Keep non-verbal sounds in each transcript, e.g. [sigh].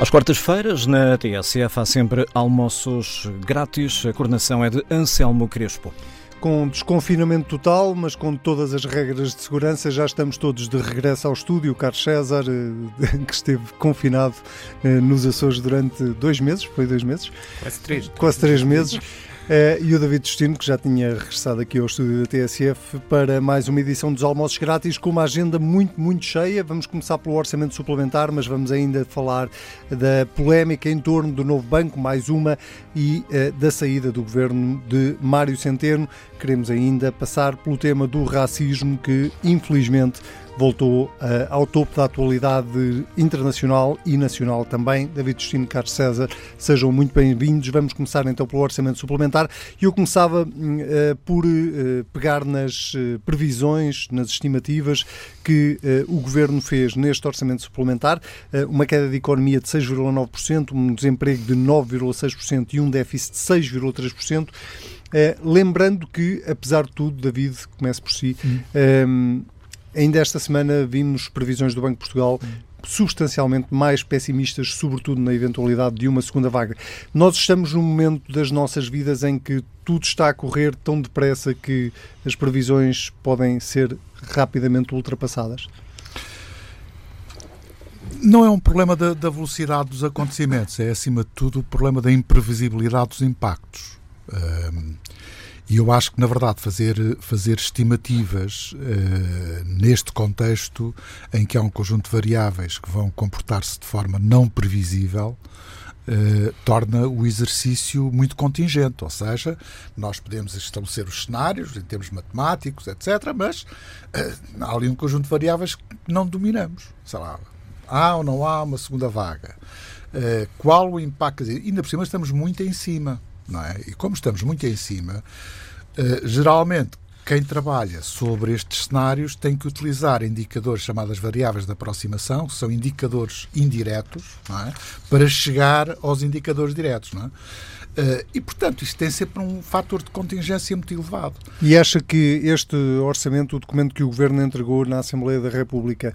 Às quartas-feiras, na TSF, há sempre almoços grátis. A coordenação é de Anselmo Crespo. Com desconfinamento total, mas com todas as regras de segurança, já estamos todos de regresso ao estúdio. O Carlos César, eh, [laughs] que esteve confinado eh, nos Açores durante dois meses, foi dois meses? Quase três. Quase três meses. Uh, e o David Destino, que já tinha regressado aqui ao estúdio da TSF para mais uma edição dos Almoços Grátis, com uma agenda muito, muito cheia. Vamos começar pelo orçamento suplementar, mas vamos ainda falar da polémica em torno do novo banco, mais uma, e uh, da saída do governo de Mário Centeno. Queremos ainda passar pelo tema do racismo, que infelizmente voltou uh, ao topo da atualidade internacional e nacional também. David Destino Carlos César, sejam muito bem-vindos. Vamos começar então pelo orçamento suplementar. Eu começava uh, por uh, pegar nas previsões, nas estimativas que o Governo fez neste orçamento suplementar. uma queda de economia de 6,9%, um desemprego de 9,6% e um déficit de 6,3%. lembrando que, apesar de tudo, David, comece por si, hum. Ainda esta semana vimos previsões do Banco de Portugal substancialmente mais pessimistas, sobretudo na eventualidade de uma segunda vaga. Nós estamos num momento das nossas vidas em que tudo está a correr tão depressa que as previsões podem ser rapidamente ultrapassadas. Não é um problema da, da velocidade dos acontecimentos, é acima de tudo o problema da imprevisibilidade dos impactos. Um, e eu acho que, na verdade, fazer, fazer estimativas uh, neste contexto em que há um conjunto de variáveis que vão comportar-se de forma não previsível uh, torna o exercício muito contingente. Ou seja, nós podemos estabelecer os cenários em termos matemáticos, etc., mas uh, há ali um conjunto de variáveis que não dominamos. Sei lá, há ou não há uma segunda vaga? qual o impacto? Ainda por cima estamos muito em cima não é? E como estamos muito em cima, uh, geralmente quem trabalha sobre estes cenários tem que utilizar indicadores chamadas variáveis de aproximação, que são indicadores indiretos, é? para chegar aos indicadores diretos. Uh, e, portanto, isto tem sempre um fator de contingência muito elevado. E acha que este orçamento, o documento que o Governo entregou na Assembleia da República,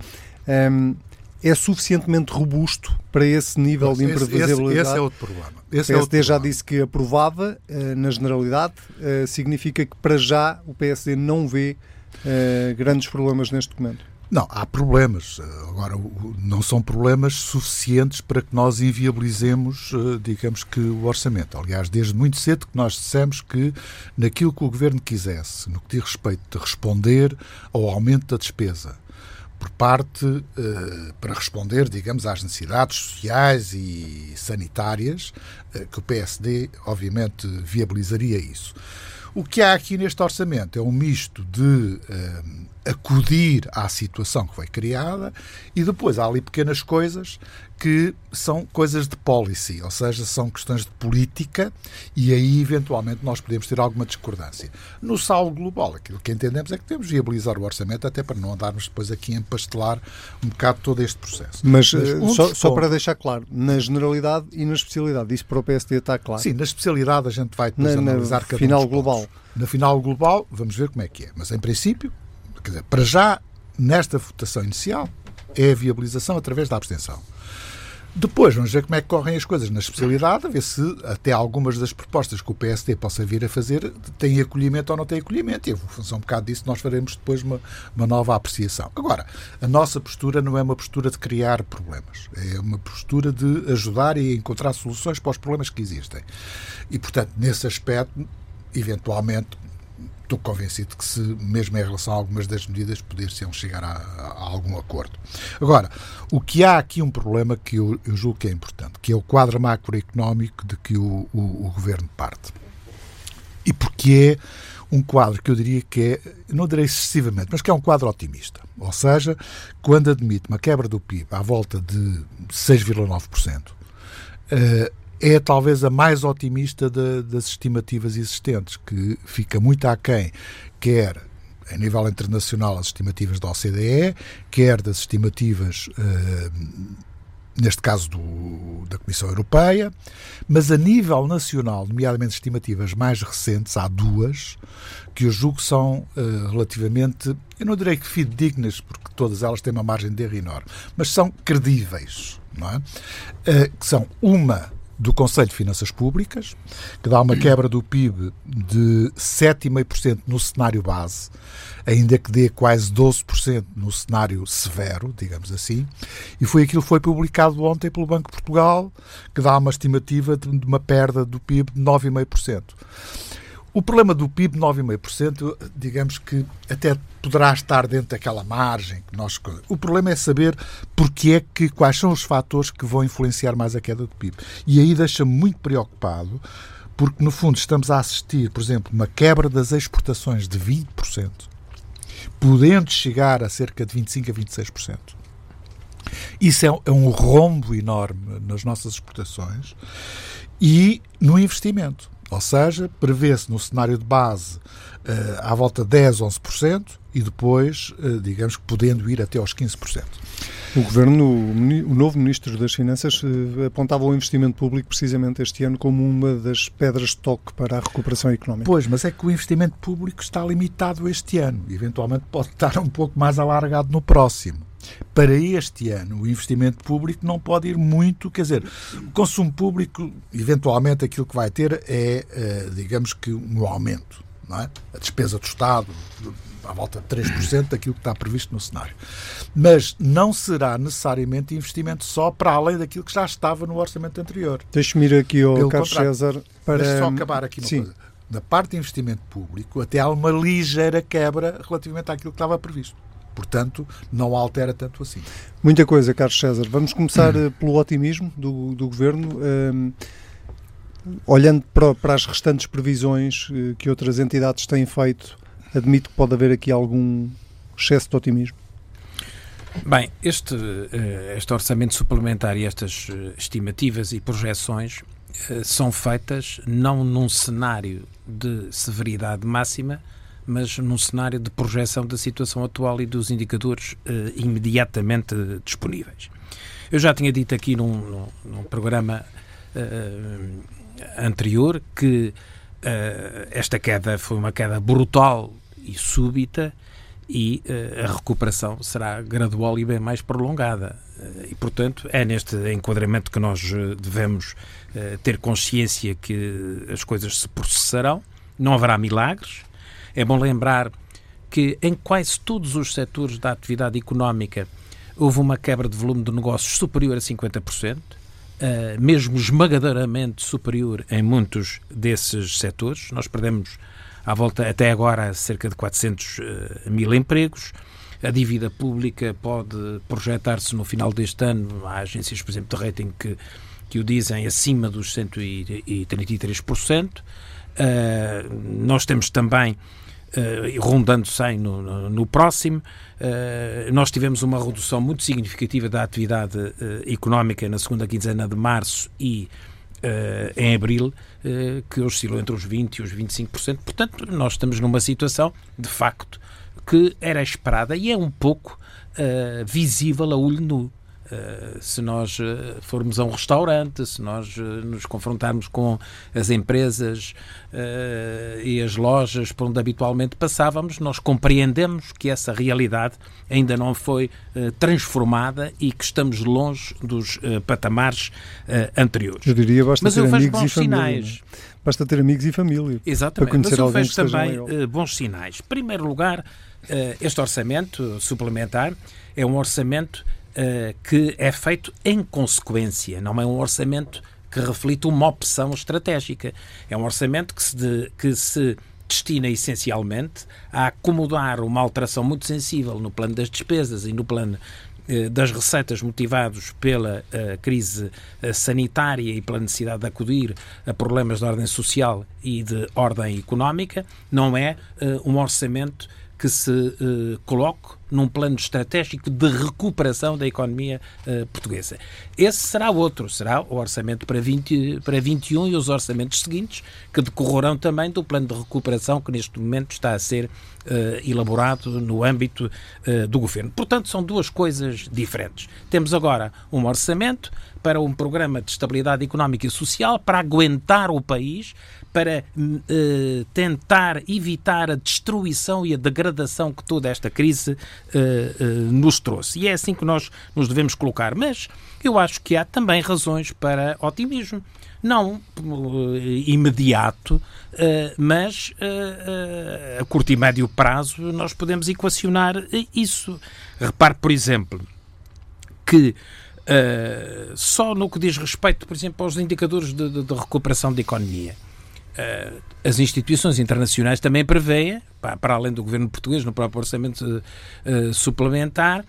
um, ehm, é suficientemente robusto para esse nível de imprevisibilidade? Esse, esse, é outro problema. Esse o PSD é já problema. disse que aprovava, uh, na generalidade, uh, significa que para já o PSD não vê uh, grandes problemas neste documento. Não, há problemas. Agora, não são problemas suficientes para que nós inviabilizemos, digamos que, o orçamento. Aliás, desde muito cedo que nós dissemos que naquilo que o Governo quisesse, no que diz respeito de responder ao aumento da despesa, por parte uh, para responder, digamos, às necessidades sociais e sanitárias, uh, que o PSD, obviamente, viabilizaria isso. O que há aqui neste orçamento é um misto de uh, acudir à situação que foi criada e depois há ali pequenas coisas que são coisas de policy, ou seja, são questões de política e aí eventualmente nós podemos ter alguma discordância. No saldo global, aquilo que entendemos é que temos de viabilizar o orçamento até para não andarmos depois aqui a empastelar um bocado todo este processo. Mas, Mas um só, só, para deixar claro, na generalidade e na especialidade, isso para o PSD está claro? Sim, na especialidade a gente vai depois na, analisar na cada final um global. Na final global, vamos ver como é que é. Mas em princípio, quer dizer, para já, nesta votação inicial, é a viabilização através da abstenção. Depois vamos ver como é que correm as coisas na especialidade, a ver se até algumas das propostas que o PSD possa vir a fazer têm acolhimento ou não têm acolhimento. E, em função um bocado disso, nós faremos depois uma, uma nova apreciação. Agora, a nossa postura não é uma postura de criar problemas, é uma postura de ajudar e encontrar soluções para os problemas que existem. E, portanto, nesse aspecto, eventualmente, estou convencido que se, mesmo em relação a algumas das medidas, poder-se chegar a, a, algum acordo. Agora, o que há aqui um problema que eu, eu julgo que é importante, que é o quadro macroeconómico de que o, o, o governo parte. E porque é um quadro que eu diria que é, não direi excessivamente, mas que é um quadro otimista. Ou seja, quando admite uma quebra do PIB à volta de 6,9%, é talvez a mais otimista de, das estimativas existentes, que fica muito aquém, quer a nível internacional, as estimativas da OCDE, quer das estimativas uh, neste caso do, da Comissão Europeia, mas a nível nacional, nomeadamente estimativas mais recentes, há duas, que eu julgo são uh, relativamente, eu não direi que fidedignas, porque todas elas têm uma margem de erro enorme, mas são credíveis, não é? Uh, que são uma do Conselho de Finanças Públicas, que dá uma quebra do PIB de 7,5% no cenário base, ainda que dê quase 12% no cenário severo, digamos assim, e foi aquilo que foi publicado ontem pelo Banco de Portugal, que dá uma estimativa de uma perda do PIB de 9,5%. O problema do PIB, 9,5%, digamos que até poderá estar dentro daquela margem que nós. O problema é saber porque é que, quais são os fatores que vão influenciar mais a queda do PIB. E aí deixa-me muito preocupado, porque no fundo estamos a assistir, por exemplo, uma quebra das exportações de 20%, podendo chegar a cerca de 25% a 26%. Isso é, é um rombo enorme nas nossas exportações e no investimento. Ou seja, prevê-se no cenário de base uh, à volta de 10, 11% e depois, uh, digamos que podendo ir até aos 15%. O governo, o novo ministro das Finanças, uh, apontava o investimento público precisamente este ano como uma das pedras de toque para a recuperação económica. Pois, mas é que o investimento público está limitado este ano. Eventualmente pode estar um pouco mais alargado no próximo para este ano o investimento público não pode ir muito, quer dizer, o consumo público, eventualmente aquilo que vai ter é, eh, digamos que, um aumento, é? A despesa do Estado, à volta de 3% daquilo que está previsto no cenário. Mas não será necessariamente investimento só para além daquilo que já estava no orçamento anterior. Deixe-me ir aqui ao Pelo Carlos César para. Deixa só acabar aqui uma Sim. coisa. Da parte de investimento público, até há uma ligeira quebra relativamente àquilo que estava previsto. Portanto, não altera tanto assim. Muita coisa, Carlos César. Vamos começar hum. pelo otimismo do, do Governo. Um, olhando para, para, as restantes previsões uh, que outras entidades têm feito, admito que pode haver aqui algum excesso de otimismo. Bem, este, uh, este orçamento suplementar e estas uh, estimativas e projeções são feitas não num cenário de severidade máxima, mas num cenário de projeção da situação atual e dos indicadores imediatamente disponíveis. Eu já tinha dito aqui num, num, num programa anterior que esta queda foi uma queda brutal e súbita e a recuperação será gradual e bem mais prolongada. e, portanto, é neste enquadramento que nós devemos ter consciência que as coisas se processarão, não haverá milagres, é bom lembrar que em quase todos os setores da atividade económica houve uma quebra de volume de negócios superior a 50%, uh, mesmo esmagadoramente superior em muitos desses setores. Nós perdemos à volta, até agora, cerca de 400 uh, eh, mil empregos. A dívida pública pode projetar-se no final deste ano. Há agências, por exemplo, de rating que, que o dizem acima dos 133%. Uh, eh, nós temos também uh, rondando 100 no, no, no próximo. Uh, nós tivemos uma redução muito significativa da atividade uh, económica na segunda quinzena de março e em abril, que oscilou entre os 20% e os 25%. Portanto, nós estamos numa situação, de facto, que era esperada e é um pouco visível a olho nu. Uh, se nós uh, formos a um restaurante, se nós uh, nos confrontarmos com as empresas e as lojas por onde habitualmente passávamos, nós compreendemos que essa realidade ainda não foi transformada e que estamos longe dos patamares anteriores. Eu diria basta Mas ter eu e família. Sinais. Basta ter amigos e família. Exatamente. Para conhecer Mas eu vejo também bons sinais. Em primeiro lugar, este orçamento suplementar é um orçamento que é feito em consequência, não é um orçamento que reflete uma opção estratégica. É um orçamento que se, de, que se destina essencialmente a acomodar uma alteração muito sensível no plano das despesas e no plano eh, das receitas motivados pela uh, crise sanitária e pela necessidade de acudir a problemas de ordem social e de ordem económica, não é uh, um orçamento que se coloque num plano estratégico de recuperação da economia uh, portuguesa. Esse será outro, será o orçamento para, 20, para 21 e os orçamentos seguintes, que decorrerão também do plano de recuperação que neste momento está a ser uh, elaborado no âmbito uh, do governo. Portanto, são duas coisas diferentes. Temos agora um orçamento para um programa de estabilidade económica e social para aguentar o país, para uh, tentar evitar a destruição e a degradação que toda esta crise uh, uh, nos trouxe. E é assim que nós nos devemos colocar. Mas eu acho que há também razões para otimismo. Não imediato, mas a curto e médio prazo nós podemos equacionar isso. Repare, por exemplo, que só no que diz respeito, por exemplo, aos indicadores de, de, de recuperação da economia. Uh, as instituições internacionais também prevêem, para além do governo português, no próprio orçamento uh, suplementar,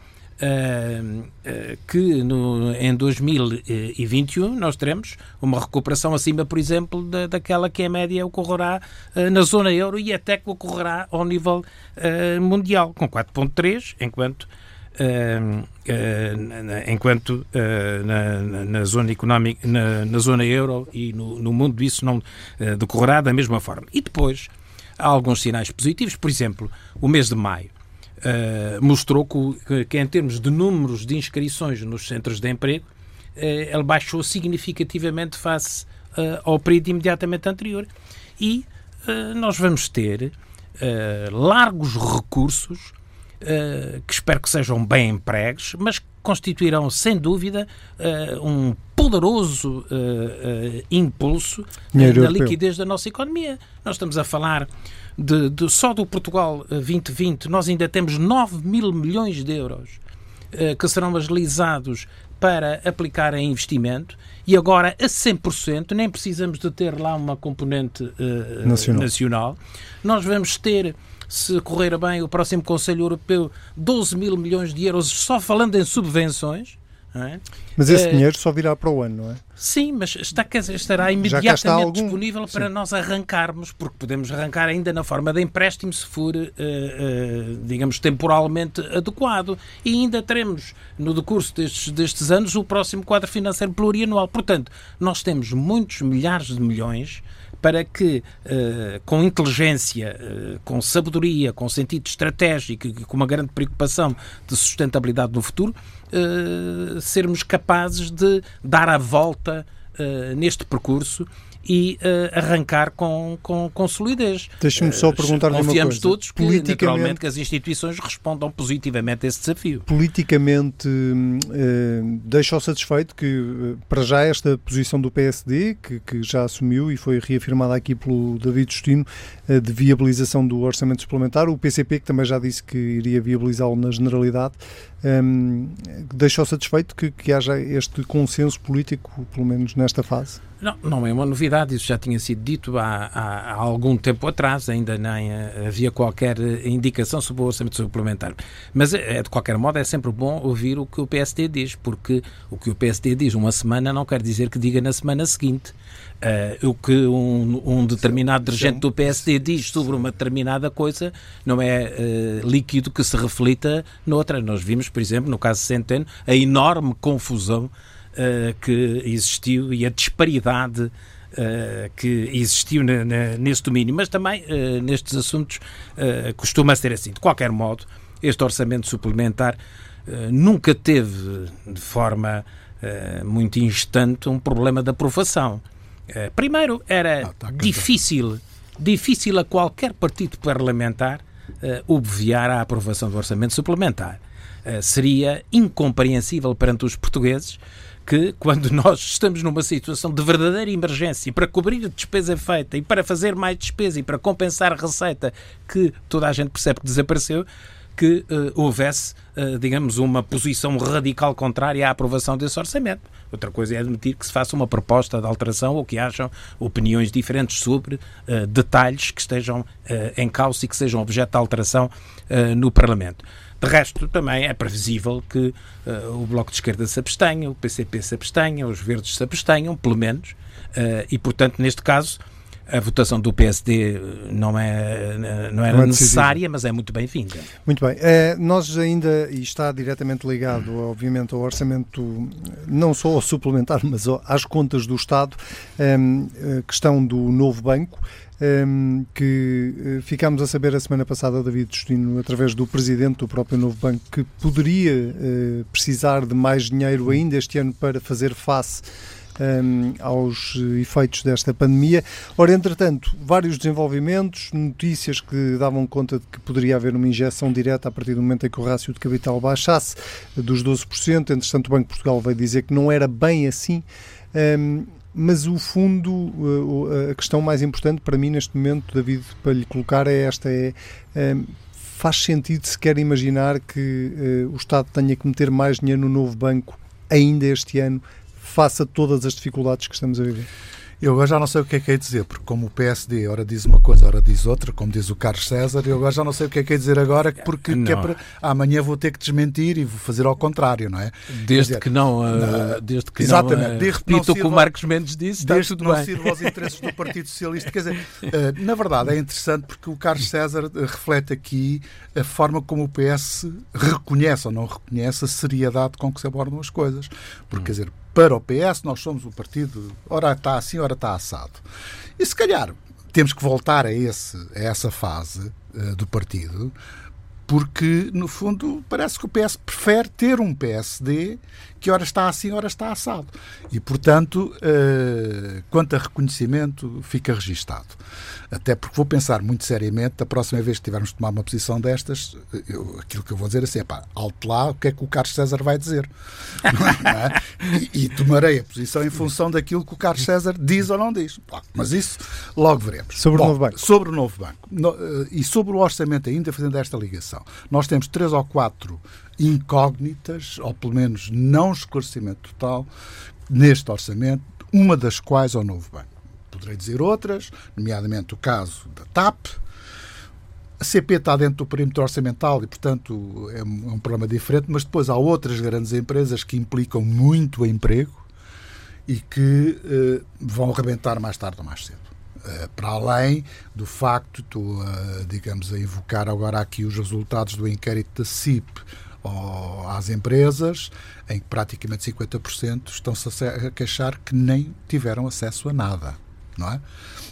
que no, em 2021 nós teremos uma recuperação acima, por exemplo, da, daquela que em média ocorrerá na zona euro e até que ocorrerá ao nível mundial, com 4,3, enquanto enquanto uh, na, na, zona económica, na, na, zona euro e no, no mundo isso não decorrerá da mesma forma. E depois há alguns sinais positivos, por exemplo, o mês de maio mostrou que, que, em termos de números de inscrições nos centros de emprego, ele baixou significativamente face ao período imediatamente anterior. E nós vamos ter largos recursos que espero que sejam bem empregues, mas que constituirão, sem dúvida, uh, um poderoso uh, impulso na liquidez da nossa economia. Nós estamos a falar de, de, só do Portugal 2020, nós ainda temos 9 mil milhões de euros que serão agilizados para aplicar em investimento e agora a 100%, nem precisamos de ter lá uma componente uh, nacional. nacional. Nós vamos ter se correr bem, o próximo Conselho Europeu 12 mil milhões de euros só falando em subvenções. É? Mas esse é... dinheiro só virá para o ano, não é? Sim, mas está, estará imediatamente algum... disponível para Sim. nós arrancarmos, porque podemos arrancar ainda na forma de empréstimo se for, uh, uh, digamos, temporalmente adequado. E ainda teremos, no decurso destes, destes anos, o próximo quadro financeiro plurianual. Portanto, nós temos muitos milhares de milhões para que, uh, com inteligência, uh, com sabedoria, com sentido estratégico e com uma grande preocupação de sustentabilidade no futuro, uh, sermos capazes de dar a volta neste percurso e uh, arrancar com, com, com solidez. Deixe-me só perguntar-lhe uma coisa. Confiamos todos que, naturalmente, que as instituições respondam positivamente a esse desafio. Politicamente, uh, deixa-o satisfeito que, uh, para já, esta posição do PSD, que, que, já assumiu e foi reafirmada aqui pelo David Justino, de viabilização do orçamento suplementar, o PCP, que também já disse que iria viabilizá-lo na generalidade, um, deixou satisfeito que, que haja este consenso político, pelo menos nesta fase? Não, não é uma novidade, isso já tinha sido dito há, há, há algum tempo atrás, ainda nem eh, havia qualquer indicação sobre o orçamento suplementar. Mas, é, de qualquer modo, é sempre bom ouvir o que o PSD diz, porque o que o PSD diz uma semana não quer dizer que diga na semana seguinte. Uh, o que um, um determinado dirigente do PSD diz sobre uma determinada coisa não é uh, líquido que se reflita noutra. Nós vimos, por exemplo, no caso de Centeno, a enorme confusão uh, que existiu e a disparidade que existiu na, na, nesse domínio, mas também nestes assuntos costuma ser assim. De qualquer modo, este orçamento suplementar nunca teve de forma muito instante um problema de aprovação. Eh, primeiro, era ah, tá difícil, difícil a qualquer partido parlamentar uh, obviar a aprovação do orçamento suplementar. Uh, seria incompreensível perante os portugueses que, quando [laughs] nós estamos numa situação de verdadeira emergência para cobrir a despesa feita e para fazer mais despesa e para compensar a receita que toda a gente percebe que desapareceu, que uh, houvesse, uh, digamos, uma posição radical contrária à aprovação desse orçamento. Outra coisa é admitir que se faça uma proposta de alteração ou que hajam opiniões diferentes sobre uh, detalhes que estejam em causa e que sejam objeto de alteração no Parlamento. De resto, também é previsível que o Bloco de Esquerda se abstenha, o PCP se abstenha, os Verdes se abstenham, pelo menos, e, portanto, neste caso, A votação do PSD não, é, não era não é necessária, mas é muito bem-vinda. Muito bem. É, nós ainda, e está diretamente ligado, obviamente, ao orçamento, não só ao suplementar, mas às contas do Estado, é, questão do novo banco. Um, que uh, ficámos a saber a semana passada, David Justino, através do presidente do próprio Novo Banco, que poderia uh, precisar de mais dinheiro ainda este ano para fazer face um, aos efeitos desta pandemia. Ora, entretanto, vários desenvolvimentos, notícias que davam conta de que poderia haver uma injeção direta a partir do momento em que o rácio de capital baixasse dos 12%. Entretanto, o Banco de Portugal veio dizer que não era bem assim. Um, mas o fundo, a questão mais importante para mim neste momento, David, para lhe colocar é esta: é, é faz sentido se quer imaginar que uh, o Estado tenha que meter mais dinheiro no novo banco ainda este ano, face a todas as dificuldades que estamos a viver? Eu agora já não sei o que é que é dizer, porque como o PSD ora diz uma coisa, ora diz outra, como diz o Carlos César, eu agora já não sei o que é que é dizer agora, porque que é para, amanhã vou ter que desmentir e vou fazer ao contrário, não é? Desde dizer, que não, uh, desde que exatamente, não, uh, desde que não o que o Marcos Mendes disse, desde que não sirva aos interesses do Partido Socialista. Quer dizer, uh, na verdade é interessante porque o Carlos César reflete aqui a forma como o PS reconhece ou não reconhece a seriedade com que se abordam as coisas. Porque, hum. quer dizer, para o PS, nós somos o partido, ora está assim, ora está assado. E se calhar temos que voltar a, esse, a essa fase uh, do partido, porque, no fundo, parece que o PS prefere ter um PSD que ora está assim, ora está assado. E, portanto, uh, quanto a reconhecimento, fica registado. Até porque vou pensar muito seriamente, da próxima vez que tivermos de tomar uma posição destas, eu, aquilo que eu vou dizer é assim, pá, alto lá, o que é que o Carlos César vai dizer? [laughs] é? e, e, tomarei a posição em função daquilo que o Carlos César diz ou não diz. Mas isso logo veremos. Sobre Bom, o novo banco. Sobre o novo banco. No, uh, e sobre o orçamento ainda, fazendo esta ligação. Nós temos três ou quatro incógnitas, ou pelo menos não esclarecimento total, neste orçamento, uma das quais é o novo banco. Poderei dizer outras, nomeadamente o caso da TAP. A CP está dentro do perímetro orçamental e, portanto, é um, é um problema diferente, mas depois há outras grandes empresas que implicam muito emprego e que eh, vão arrebentar mais tarde ou mais cedo. Uh, para além do facto, estou, digamos, a invocar agora aqui os resultados do inquérito da CIP às empresas, em que praticamente 50% estão-se a queixar que nem tiveram acesso a nada não é?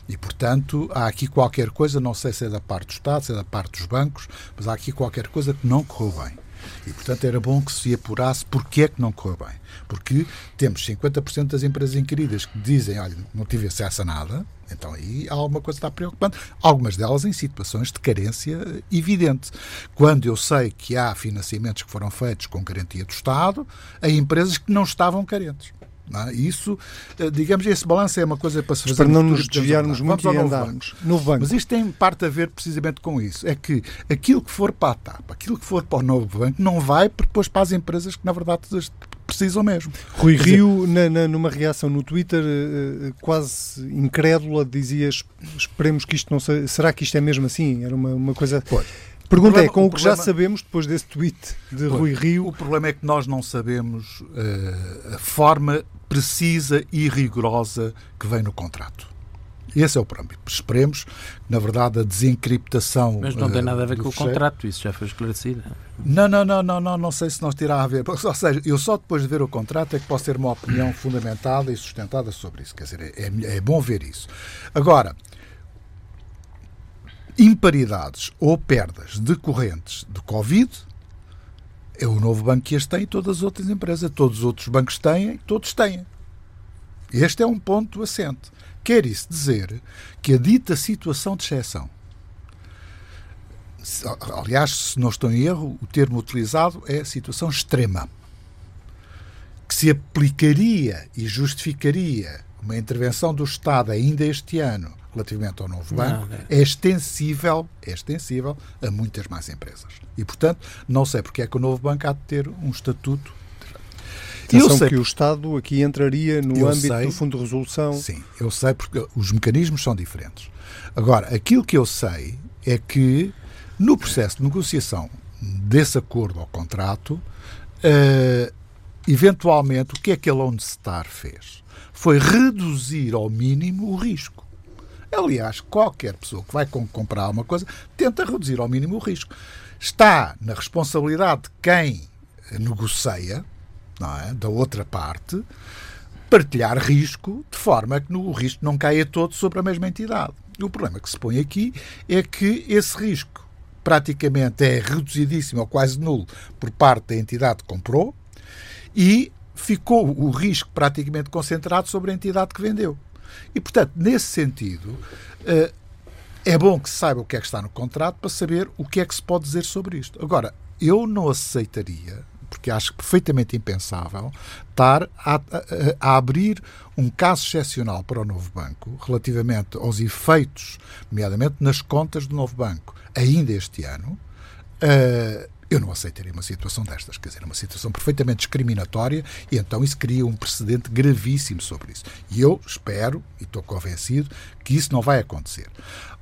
E, portanto, há aqui qualquer coisa, não sei se é da parte do Estado, se é da parte dos bancos, mas há aqui qualquer coisa que não correu bem. E, portanto, era bom que se apurasse porque é que não correu bem. Porque temos 50% das empresas inquiridas que dizem, olha, não tive acesso a nada, então aí alguma coisa está preocupante. Algumas delas em situações de carência evidente. Quando eu sei que há financiamentos que foram feitos com garantia do Estado, a empresas que não estavam carentes. É? Isso, eh, digamos, esse balanço é uma coisa para se fazer. Para não nos desviarmos muito Vamos e andarmos. Novo banco. Mas isto tem parte a ver precisamente com isso. É que aquilo que for para a TAP, aquilo que for para o novo banco, não vai depois para as empresas que, na verdade, precisam mesmo. Rui Rio, na, na, numa reação no Twitter, eh, eh, quase incrédula, dizia: Esperemos que isto não seja. Será que isto é mesmo assim? Era uma, uma coisa. Pois. Pergunta problema, é, com o, o que problema... já sabemos depois desse tweet de pois, Rui Rio. O problema é que nós não sabemos uh, a forma precisa e rigorosa que vem no contrato. Esse é o problema. Esperemos que, na verdade, a desencriptação. Mas não tem nada a ver com o contrato, isso já foi esclarecido. Não, não, não, não, não, não sei se não terá a ver. [laughs] Ou seja, eu só depois de ver o contrato é que posso ter uma opinião fundamentada e sustentada sobre isso. Quer dizer, é, é, é bom ver isso. Agora, imparidades ou perdas decorrentes de Covid é o novo banco que este tem e todas as outras empresas. Todos os outros bancos têm, todos têm. Este é um ponto assente. Quer isso dizer que a dita situação de exceção, aliás, se não estou em erro, o termo utilizado é situação extrema, que se aplicaria e justificaria uma intervenção do Estado ainda este ano relativamente ao novo banco não, é extensível, é extensível a muitas mais empresas. E, portanto, não sei porque é que o novo banco há de ter um estatuto eu sei que o Estado aqui entraria no âmbito sei, do Fundo de Resolução. Sim, eu sei porque os mecanismos são diferentes. Agora, aquilo que eu sei é que no processo de negociação desse acordo ou contrato, uh, eventualmente, o que é que a Lone Star fez? Foi reduzir ao mínimo o risco Aliás, qualquer pessoa que vai comprar uma coisa tenta reduzir ao mínimo o risco. Está na responsabilidade de quem negocia, é? da outra parte, partilhar risco de forma que o risco não caia todo sobre a mesma entidade. O problema que se põe aqui é que esse risco praticamente é reduzidíssimo ou quase nulo por parte da entidade que comprou e ficou o risco praticamente concentrado sobre a entidade que vendeu. E, portanto, nesse sentido, eh, é bom que se saiba o que é que está no contrato para saber o que é que se pode dizer sobre isto. Agora, eu não aceitaria porque acho perfeitamente impensável, estar a, a, a, abrir um caso excepcional para o novo banco relativamente aos efeitos, nomeadamente nas contas do novo banco, ainda este ano. Uh, eu não aceitaria uma situação destas, quer dizer, uma situação perfeitamente discriminatória e então isso cria um precedente gravíssimo sobre isso. E eu espero, e estou convencido, que isso não vai acontecer.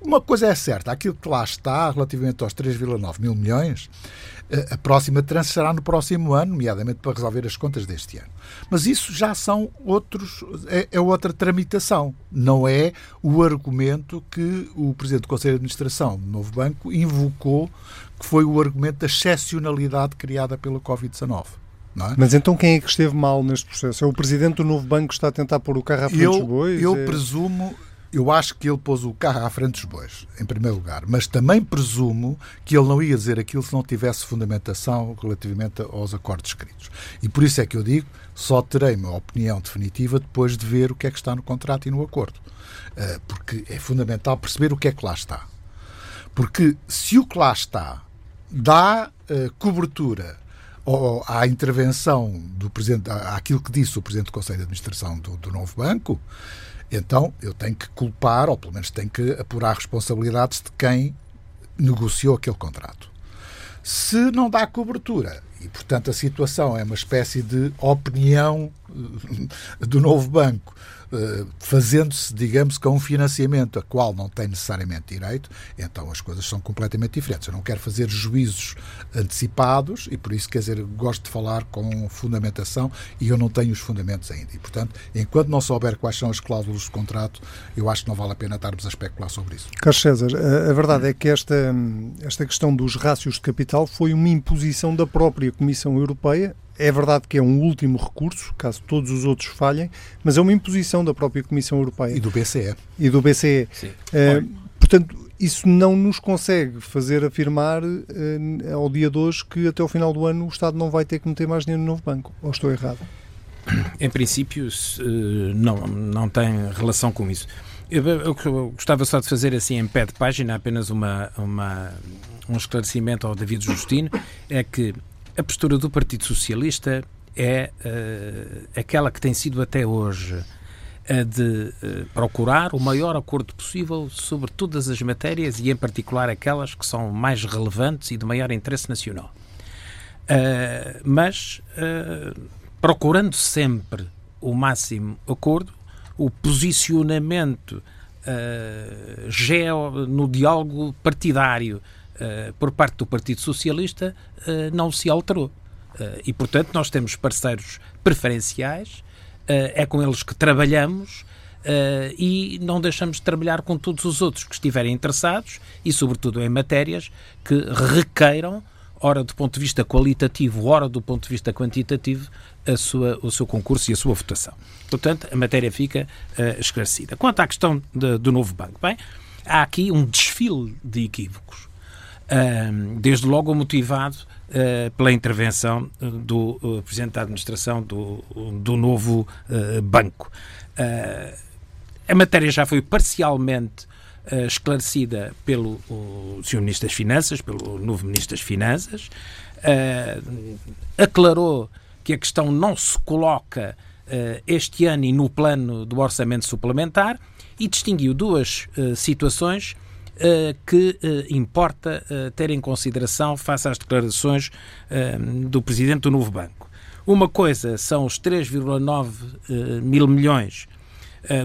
Uma coisa é certa, aquilo que lá está, relativamente aos 3,9 mil milhões, eh, a próxima tranche será no próximo ano, nomeadamente para resolver as contas deste ano. Mas isso já são outros, é, é, outra tramitação. Não é o argumento que o Presidente do Conselho de Administração do Novo Banco invocou, que foi o argumento da excepcionalidade criada pela Covid-19. É? Mas então quem é que esteve mal neste processo? É o Presidente do Novo Banco que está a tentar pôr o carro à frente eu, dos bois? Eu é... presumo, eu acho que ele pôs o carro à frente dos bois, em primeiro lugar, mas também presumo que ele não ia dizer aquilo se não tivesse fundamentação relativamente aos acordos escritos. E por isso é que eu digo, só terei uma opinião definitiva depois de ver o que é que está no contrato e no acordo. Eh, porque é fundamental perceber o que é que lá está. Porque se o que lá está dá uh, cobertura à intervenção do Presidente, àquilo que disse o Presidente do Conselho de Administração do, do novo banco, então eu tenho que culpar, ou pelo menos tenho que apurar responsabilidades de quem negociou aquele contrato. Se não dá cobertura, e portanto a situação é uma espécie de opinião [laughs] do novo banco eh, fazendo-se, digamos, com um financiamento a qual não tem necessariamente direito, então as coisas são completamente diferentes. Eu não quero fazer juízos antecipados e por isso, quer dizer, gosto de falar com fundamentação e eu não tenho os fundamentos ainda. E, portanto, enquanto não souber quais são as cláusulas de contrato, eu acho que não vale a pena estarmos a especular sobre isso. Carlos César, a, verdade é que esta, esta questão dos rácios de capital foi uma imposição da própria Comissão Europeia é verdade que é um último recurso, caso todos os outros falhem, mas é uma imposição da própria Comissão Europeia. E do BCE. E do BCE. Uh, portanto, isso não nos consegue fazer afirmar uh, ao dia de hoje que até ao final do ano o Estado não vai ter que meter mais dinheiro no novo banco. Ou estou errado? Em princípio, não, não tem relação com isso. Eu, eu, gostava só de fazer assim em pé de página apenas uma, uma, um esclarecimento ao David Justino, é que a postura do Partido Socialista é uh, aquela que tem sido até hoje a de uh, procurar o maior acordo possível sobre todas as matérias e, em particular, aquelas que são mais relevantes e de maior interesse nacional. Uh, mas procurando sempre o máximo acordo, o posicionamento geo, no diálogo partidário uh, por parte do Partido Socialista uh, não se alterou. Uh, e, portanto, nós temos parceiros preferenciais, é com eles que trabalhamos e não deixamos de trabalhar com todos os outros que estiverem interessados e, sobretudo, em matérias que requeiram, ora do ponto de vista qualitativo, ora do ponto de vista quantitativo, a sua, o seu concurso e a sua votação. Portanto, a matéria fica esclarecida. Quanto à questão de, do novo banco, bem, há aqui um desfile de equívocos desde logo motivado uh, pela intervenção eh, do uh, Presidente da Administração do, do novo banco. a matéria já foi parcialmente esclarecida pelo Sr. Ministro das Finanças, pelo novo Ministro das Finanças, aclarou que a questão não se coloca este ano e no plano do orçamento suplementar e distinguiu duas situações que uh, importa uh, ter em consideração face às declarações do Presidente do Novo Banco. Uma coisa são os 3,9 mil milhões,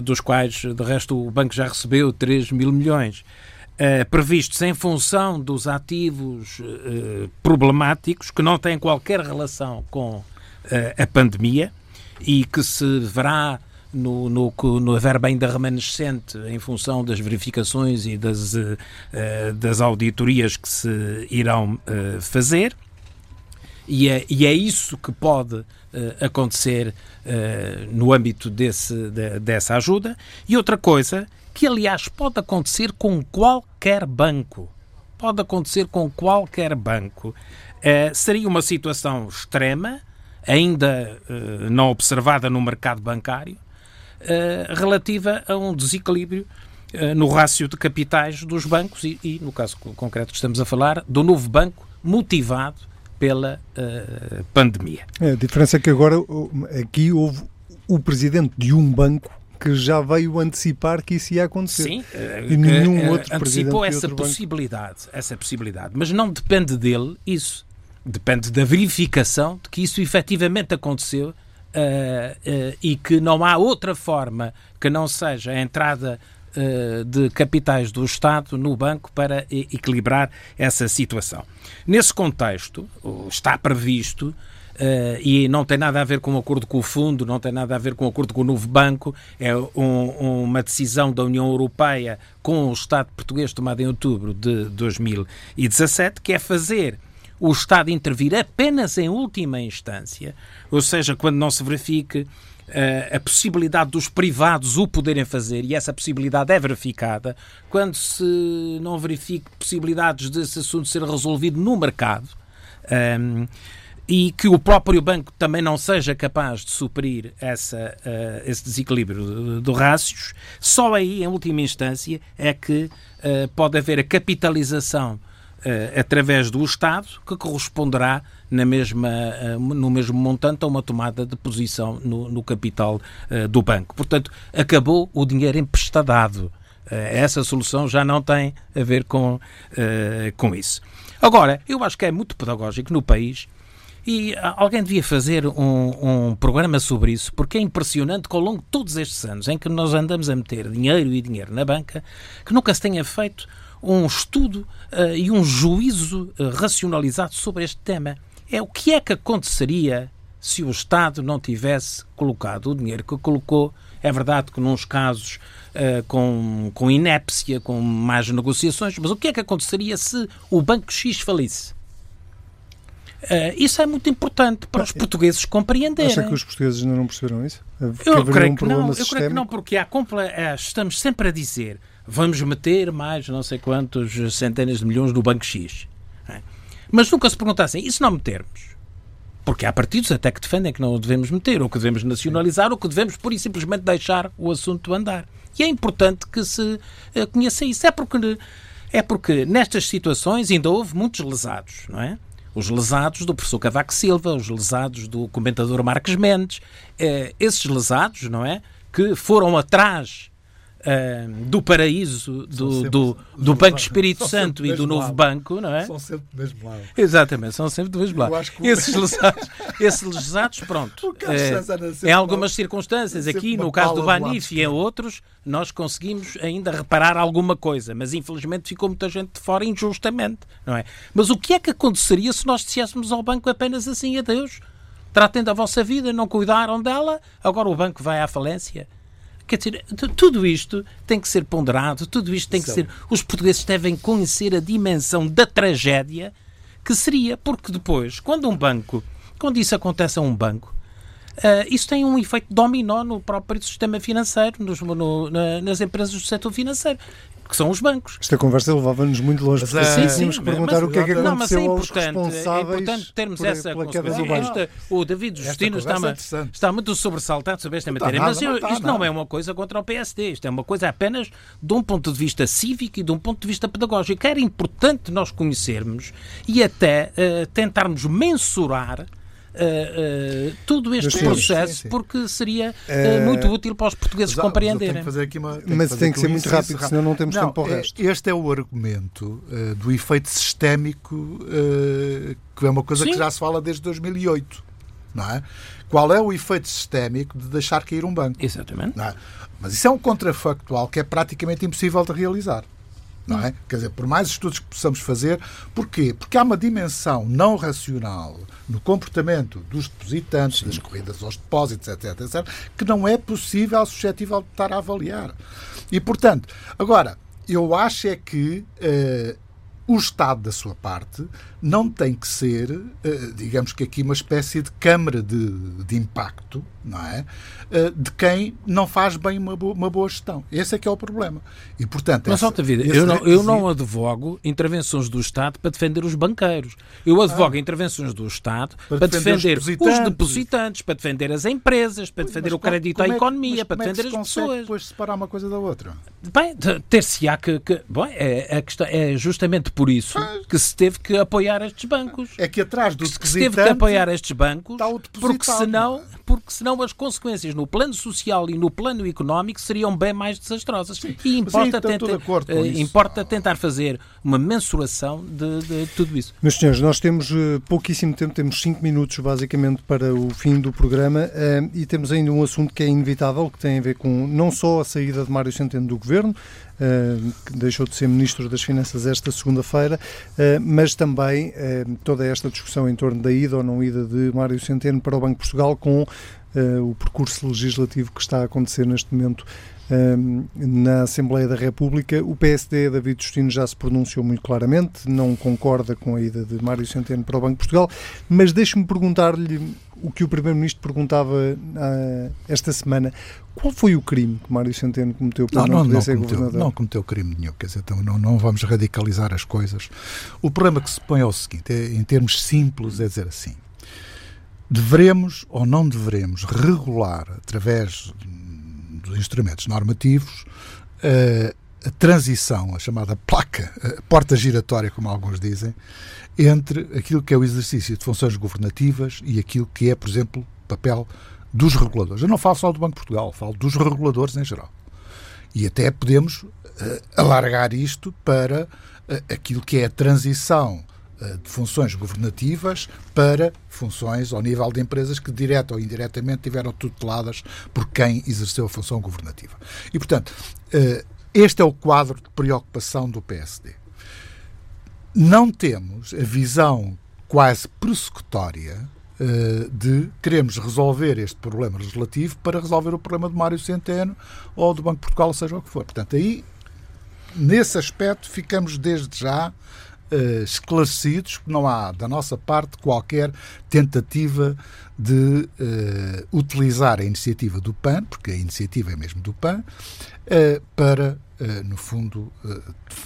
dos quais, de resto, o banco já recebeu 3 mil milhões, previstos em função dos ativos problemáticos que não têm qualquer relação com a pandemia e que se verá no, no, no verba ainda remanescente em função das verificações e das, uh, das auditorias que se irão uh, fazer. E é, e é isso que pode uh, acontecer no âmbito desse, de, dessa ajuda. E outra coisa, que aliás pode acontecer com qualquer banco. Pode acontecer com qualquer banco. seria uma situação extrema, ainda não observada no mercado bancário, uh, relativa a um desequilíbrio uh, no rácio de capitais dos bancos e, e, no caso concreto que estamos a falar, do novo banco motivado pela uh, pandemia. É, a diferença é que agora aqui houve o presidente de um banco que já veio antecipar que isso ia acontecer. Sim, e nenhum outro antecipou essa possibilidade, banco. essa possibilidade, mas não depende dele isso. Depende da verificação de que isso efetivamente aconteceu Uh, uh, e que não há outra forma que não seja a entrada uh, de capitais do Estado no banco para equilibrar essa situação. Nesse contexto, está previsto. e não tem nada a ver com o acordo com o fundo, não tem nada a ver com o acordo com o novo banco, é um, uma decisão da União Europeia com o Estado português tomada em outubro de 2017, que é fazer o Estado intervir apenas em última instância, ou seja, quando não se verifique uh, a possibilidade dos privados o poderem fazer, e essa possibilidade é verificada, quando se não verifique possibilidades desse assunto ser resolvido no mercado. Um, ehm, e que o próprio banco também não seja capaz de suprir essa, uh, esse desequilíbrio de, de rácios, só aí, em última instância, é que uh, pode haver a capitalização uh, através do Estado, que corresponderá na mesma, uh, no mesmo montante a uma tomada de posição no, no capital uh, do banco. Portanto, acabou o dinheiro emprestadado. essa solução já não tem a ver com, com isso. Agora, eu acho que é muito pedagógico no país e alguém devia fazer um, um, programa sobre isso, porque é impressionante que ao longo de todos estes anos em que nós andamos a meter dinheiro e dinheiro na banca, que nunca se tenha feito um estudo uh, e um juízo uh, racionalizado sobre este tema. É o que é que aconteceria se o Estado não tivesse colocado o dinheiro que colocou. É verdade que, nos casos, uh, com, com inépcia, com mais negociações, mas o que é que aconteceria se o Banco X falisse? Uh, isso é muito importante para os portugueses compreenderem. Acha que os portugueses ainda não perceberam isso? Eu creio, um que não, eu creio que não, porque há, estamos sempre a dizer vamos meter mais não sei quantos centenas de milhões no Banco X. É? Mas nunca se perguntassem, e se não metermos? Porque há partidos até que defendem que não o devemos meter, ou que devemos nacionalizar, ou que devemos pura e simplesmente deixar o assunto andar. E é importante que se eh, conheça isso. É porque, é porque nestas situações ainda houve muitos lesados, não é? Os lesados do professor Cavaco Silva, os lesados do comentador Marques Mendes, eh, esses lesados, não é? Que foram atrás Uh, do paraíso do, do, do Banco Espírito Santo e do Novo lado. Banco, não é? São sempre do mesmo lado. Exatamente, são sempre do mesmo lado. Que... Esses [laughs] lesados, esses lesados, pronto. É, em algumas circunstâncias, aqui no caso do Banif e em outros, nós conseguimos ainda reparar alguma coisa, mas infelizmente ficou muita gente de fora injustamente, não é? Mas o que é que aconteceria se nós disséssemos ao banco apenas assim, adeus? Tratem da vossa vida, não cuidaram dela, agora o banco vai à falência. Quer dizer, tudo isto tem que ser ponderado, tudo isto tem que ser. Os portugueses devem conhecer a dimensão da tragédia que seria, porque depois, quando um banco, quando isso acontece a um banco, Uh, isso tem um efeito dominó no próprio sistema financeiro, nos, no, na, nas empresas do setor financeiro que são os bancos. Esta conversa levava-nos muito longe, porque sim, sim, temos que perguntar mas, o que é que aconteceu não, mas é importante, aos responsáveis é importante termos por, essa pela queda do banco. o David Justino está, é está muito sobressaltado sobre esta matéria, mas eu, não isto não é uma coisa contra o PSD, isto é uma coisa apenas de um ponto de vista cívico e de um ponto de vista pedagógico. Era importante nós conhecermos e até uh, tentarmos mensurar uh, uh, todo este sim, processo, sim, sim. porque seria uh, muito útil para os portugueses mas, compreenderem. Mas, uma, mas tem que ser muito rápido, rápido, senão não temos não, tempo para o resto. Este é o argumento do efeito sistémico, que é uma coisa que já se fala desde 2008. Não é? Qual é o efeito sistémico de deixar cair um banco? Exatamente. É? Mas isso é um contrafactual que é praticamente impossível de realizar. Não é? Quer dizer, por mais estudos que possamos fazer, porquê? Porque há uma dimensão não racional no comportamento dos depositantes, Sim. das corridas aos depósitos, etc, etc, que não é possível, suscetível de estar a avaliar. E, portanto, agora, eu acho é que uh, o Estado, da sua parte, não tem que ser, uh, digamos que aqui, uma espécie de câmara de, de impacto, não é? Uh, de quem não faz bem uma boa, uma boa, gestão. Esse é que é o problema. E, portanto, Mas, essa, vida, eu, não, eu não advogo intervenções do Estado para defender os banqueiros. Eu advogo ah, intervenções do Estado para, para defender, defender os, os, depositantes, para defender as empresas, para defender mas, o crédito à é, economia, para defender é as pessoas. depois separar uma coisa da outra? Bem, ter-se-á que... que bom, é, a questão, é justamente por isso que se teve que apoiar estes bancos. É que atrás do que se teve que apoiar estes bancos, porque senão, porque senão as consequências no plano social e no plano económico seriam bem mais desastrosas. Sim, e importa, tenta, uh, importa tentar fazer uma mensuração de, de, tudo isso. Meus senhores, nós temos uh, pouquíssimo tempo, temos cinco minutos basicamente para o fim do programa uh, e temos ainda um assunto que é inevitável, que tem a ver com não só a saída de Mário Centeno do governo, que deixou de ser Ministro das Finanças esta segunda-feira, mas também toda esta discussão em torno da ida ou não ida de Mário Centeno para o Banco de Portugal com o percurso legislativo que está a acontecer neste momento na Assembleia da República. O PSD, David Justino, já se pronunciou muito claramente, não concorda com a ida de Mário Centeno para o Banco de Portugal, mas deixe-me perguntar-lhe o que o Primeiro-Ministro perguntava uh, esta semana. Qual foi o crime que Mário Centeno cometeu para não, não, não, não ser cometeu, governador? Não cometeu crime nenhum, quer dizer, então não, não vamos radicalizar as coisas. O problema que se põe é o seguinte, é, em termos simples, é dizer assim, devemos ou não devemos regular, através dos instrumentos normativos, uh, a transição, a chamada placa, a porta giratória, como alguns dizem, entre aquilo que é o exercício de funções governativas e aquilo que é, por exemplo, papel dos reguladores. Eu não falo só do Banco de Portugal, falo dos reguladores em geral. E até podemos uh, alargar isto para uh, aquilo que é a transição uh, de funções governativas para funções ao nível de empresas que, direta ou indiretamente, tiveram tuteladas por quem exerceu a função governativa. E, portanto, este é o quadro de preocupação do PSD não temos a visão quase persecutória uh, de queremos resolver este problema legislativo para resolver o problema de Mário Centeno ou do Banco de Portugal, seja o que for. Portanto, aí, nesse aspecto, ficamos desde já uh, esclarecidos que não há, da nossa parte, qualquer tentativa de uh, utilizar a iniciativa do PAN, porque a iniciativa é mesmo do PAN, para eh, no fundo, eh,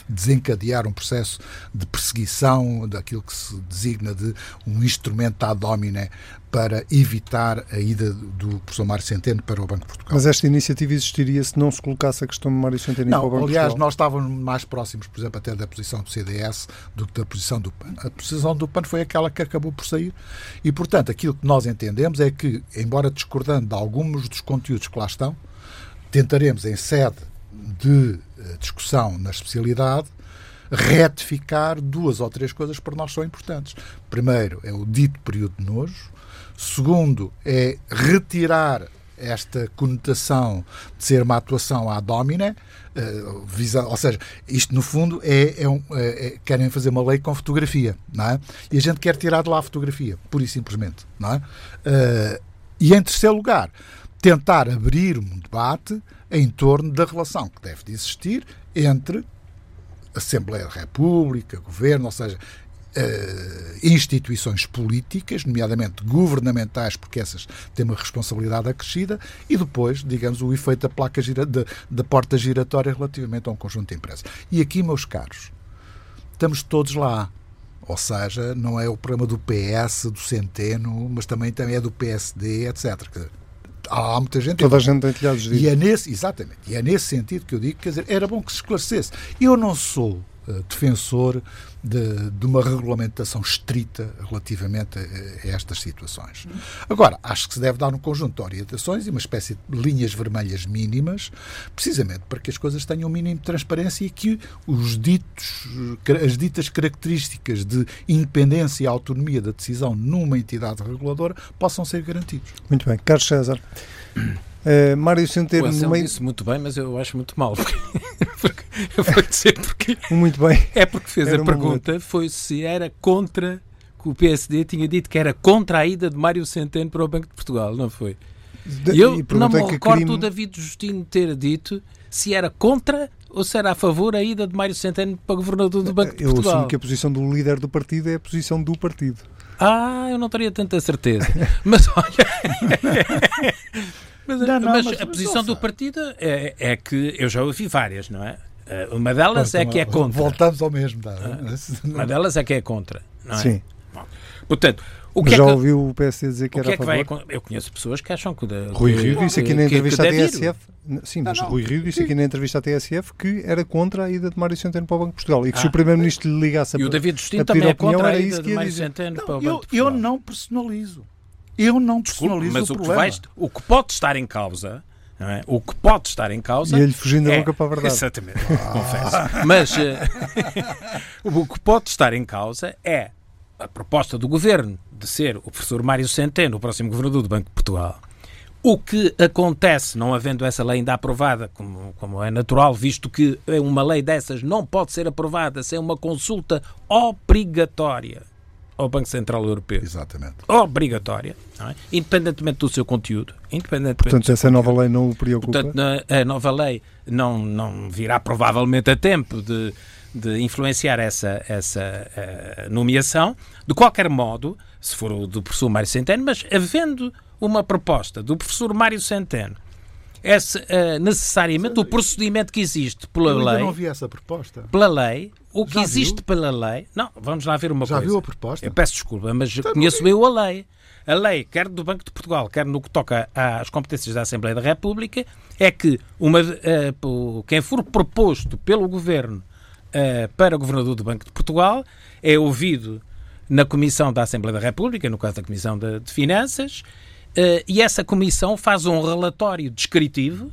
desencadear um processo de perseguição daquilo que se designa de um instrumento ad hominem para evitar a ida do professor Mário Centeno para o Banco de Portugal. Mas esta iniciativa existiria se não se colocasse a questão de Mário Centeno não, para o Banco aliás, de Portugal? nós estávamos mais próximos, por exemplo, até da posição do CDS do que da posição do PAN. A posição do PAN foi aquela que acabou por sair e, portanto, aquilo que nós entendemos é que, embora discordando de alguns dos conteúdos que lá estão, tentaremos, em sede de eh, discussão na especialidade, retificar duas ou três coisas que para nós são importantes. Primeiro é o dito período de nojo. Segundo é retirar esta conotação de ser uma atuação à domina, visa, ou seja, isto no fundo é, é, um, é, é, querem fazer uma lei com fotografia, não é? E a gente quer tirar de lá a fotografia, pura e simplesmente, não é? Uh, e em terceiro lugar, tentar abrir um debate em torno da relação que deve de existir entre Assembleia da República, Governo, ou seja, Uh, instituições políticas, nomeadamente governamentais, porque essas têm uma responsabilidade acrescida, e depois, digamos, o efeito da placa gira, de, da porta giratória relativamente a um conjunto de empresas. E aqui, meus caros, estamos todos lá. Ou seja, não é o problema do PS, do Centeno, mas também, também é do PSD, etc há muita gente. Toda a gente tem telhados de E é nesse, exatamente, e é nesse sentido que eu digo, quer dizer, era bom que se esclarecesse. Eu não sou uh, defensor de, de, uma regulamentação estrita relativamente a, a, estas situações. Agora, acho que se deve dar um conjunto de orientações e uma espécie de linhas vermelhas mínimas, precisamente para que as coisas tenham um mínimo de transparência e que os ditos, as ditas características de independência e autonomia da decisão numa entidade reguladora possam ser garantidos. Muito bem. Carlos César. Uh, Mário Centeno no meio... disse muito bem, mas eu acho muito mal. [laughs] Porque, eu vou dizer porque. Muito bem. É porque fez era a pergunta, foi se era contra que o PSD tinha dito que era contra a ida de Mário Centeno para o Banco de Portugal, não foi? De, eu não me recordo crime... o David Justino ter dito se era contra ou se era a favor a ida de Mário Centeno para governador do Banco de eu Portugal. Eu assumo que a posição do líder do partido é a posição do partido. Ah, eu não teria tanta certeza. [laughs] mas olha. [laughs] Mas, não, não, mas, mas a posição do partido é, é, que eu já ouvi várias, não é? Eh, uma delas é que é contra. Voltamos ao mesmo. Tá? Uma delas é que é contra. Não é? Sim. Portanto, o que já é que, ouviu o PSD dizer que era que é a favor? Que vai, eu conheço pessoas que acham que... De, Rui Rio disse aqui na entrevista à TSF... Sim, mas Rui Rio disse aqui na entrevista à TSF que era contra a ida de Mário Centeno para o Banco de Portugal e que ah, se o Primeiro-Ministro lhe ligasse a E o David Justino também é contra a ida de Mário Centeno para o Banco de Portugal. Eu não personalizo. Eu não personalizo mas o, o. Que o que pode estar em causa... É? O que pode estar em causa. E ele fugindo é, da boca para a verdade. Exatamente, ah. confesso. [laughs] Mas uh, [laughs] o que pode estar em causa é a proposta do governo de ser o professor Mário Centeno o próximo governador do Banco de Portugal. O que acontece, não havendo essa lei ainda aprovada, como, como é natural, visto que uma lei dessas não pode ser aprovada sem uma consulta obrigatória ao Banco Central Europeu. Exatamente. Obrigatória, é? independentemente do seu conteúdo. Independentemente Portanto, essa nova lei não o preocupa? Portanto, a nova lei não, não virá provavelmente a tempo de, de influenciar essa, essa uh, nomeação. De qualquer modo, se for o do professor Mário Centeno, mas havendo uma proposta do professor Mário Centeno esse, uh, necessariamente o procedimento que existe pela Eu lei. Eu não vi essa proposta. Pela lei, o que Já existe viu? pela lei. Não, vamos lá ver uma Já coisa. Já viu a proposta? Eu peço desculpa, mas então, conheço eu a lei. A lei, quer do Banco de Portugal, quer no que toca às competências da Assembleia da República, é que uma, uh, quem for proposto pelo Governo uh, para governador do Banco de Portugal é ouvido na Comissão da Assembleia da República, no caso da Comissão de, de Finanças, uh, e essa comissão faz um relatório descritivo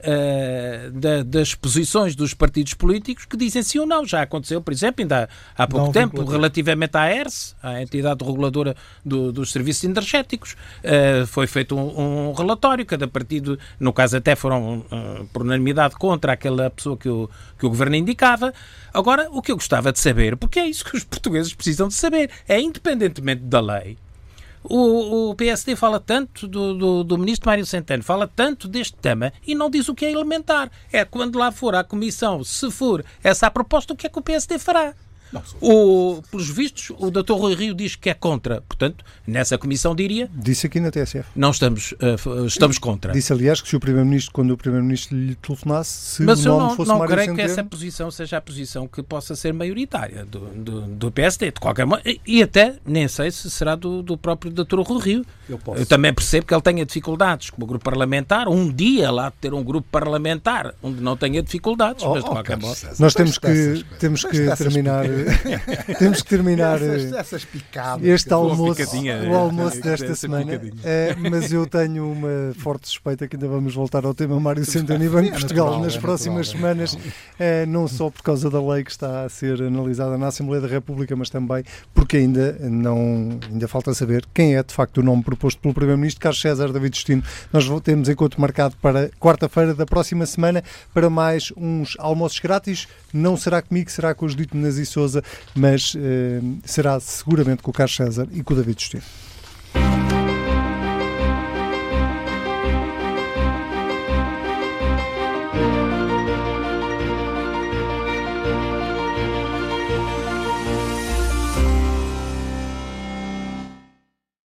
uh, da, das posições dos partidos políticos que dizem sim ou não. Já aconteceu, por exemplo, ainda há, há pouco não, tempo, relativamente à ERS, a entidade reguladora do, dos serviços energéticos, uh, foi feito um, um, relatório, cada partido, no caso até foram uh, por unanimidade contra aquela pessoa que o, que o governo indicava. Agora, o que eu gostava de saber, porque é isso que os [laughs] portugueses precisam de saber, é independentemente da lei, o, o PSD fala tanto do, do, do, ministro Mário Centeno, fala tanto deste tema e não diz o que é elementar. É quando lá for à comissão, se for essa a proposta, o que é que o PSD fará? Não, o, pelos vistos, o Dr. Rui Rio diz que é contra. Portanto, nessa comissão diria. Disse aqui na TSF. Não estamos, uh, estamos contra. Disse, aliás, que se o Primeiro-Ministro, quando o Primeiro-Ministro lhe telefonasse, se Mas o nome não, fosse não Mário creio que essa posição seja a posição que possa ser maioritária do, do, do PSD, de qualquer modo. E, até nem sei se será do, do próprio Dr. Rui Rio. Eu, Eu, também percebo que ele tenha dificuldades como grupo parlamentar. Um dia lá ter um grupo parlamentar onde não tenha dificuldades, oh, mas de oh, qualquer modo. Nós temos que, temos que terminar. [laughs] temos que terminar essas, eh, essas picadas, este almoço, o almoço desta semana. É, mas eu tenho uma forte suspeita que ainda vamos voltar ao tema Mário Centeno e Banco de Portugal natural, nas é próximas natural, semanas, é, não só por causa da lei que está a ser analisada na Assembleia da República, mas também porque ainda não ainda falta saber quem é de facto o nome proposto pelo Primeiro-Ministro Carlos César David Justino. Nós temos encontro marcado para quarta-feira da próxima semana para mais uns almoços grátis. Não será comigo, será com o Judito Nazi Mas eh, será seguramente com o Carlos César e com o David Justino.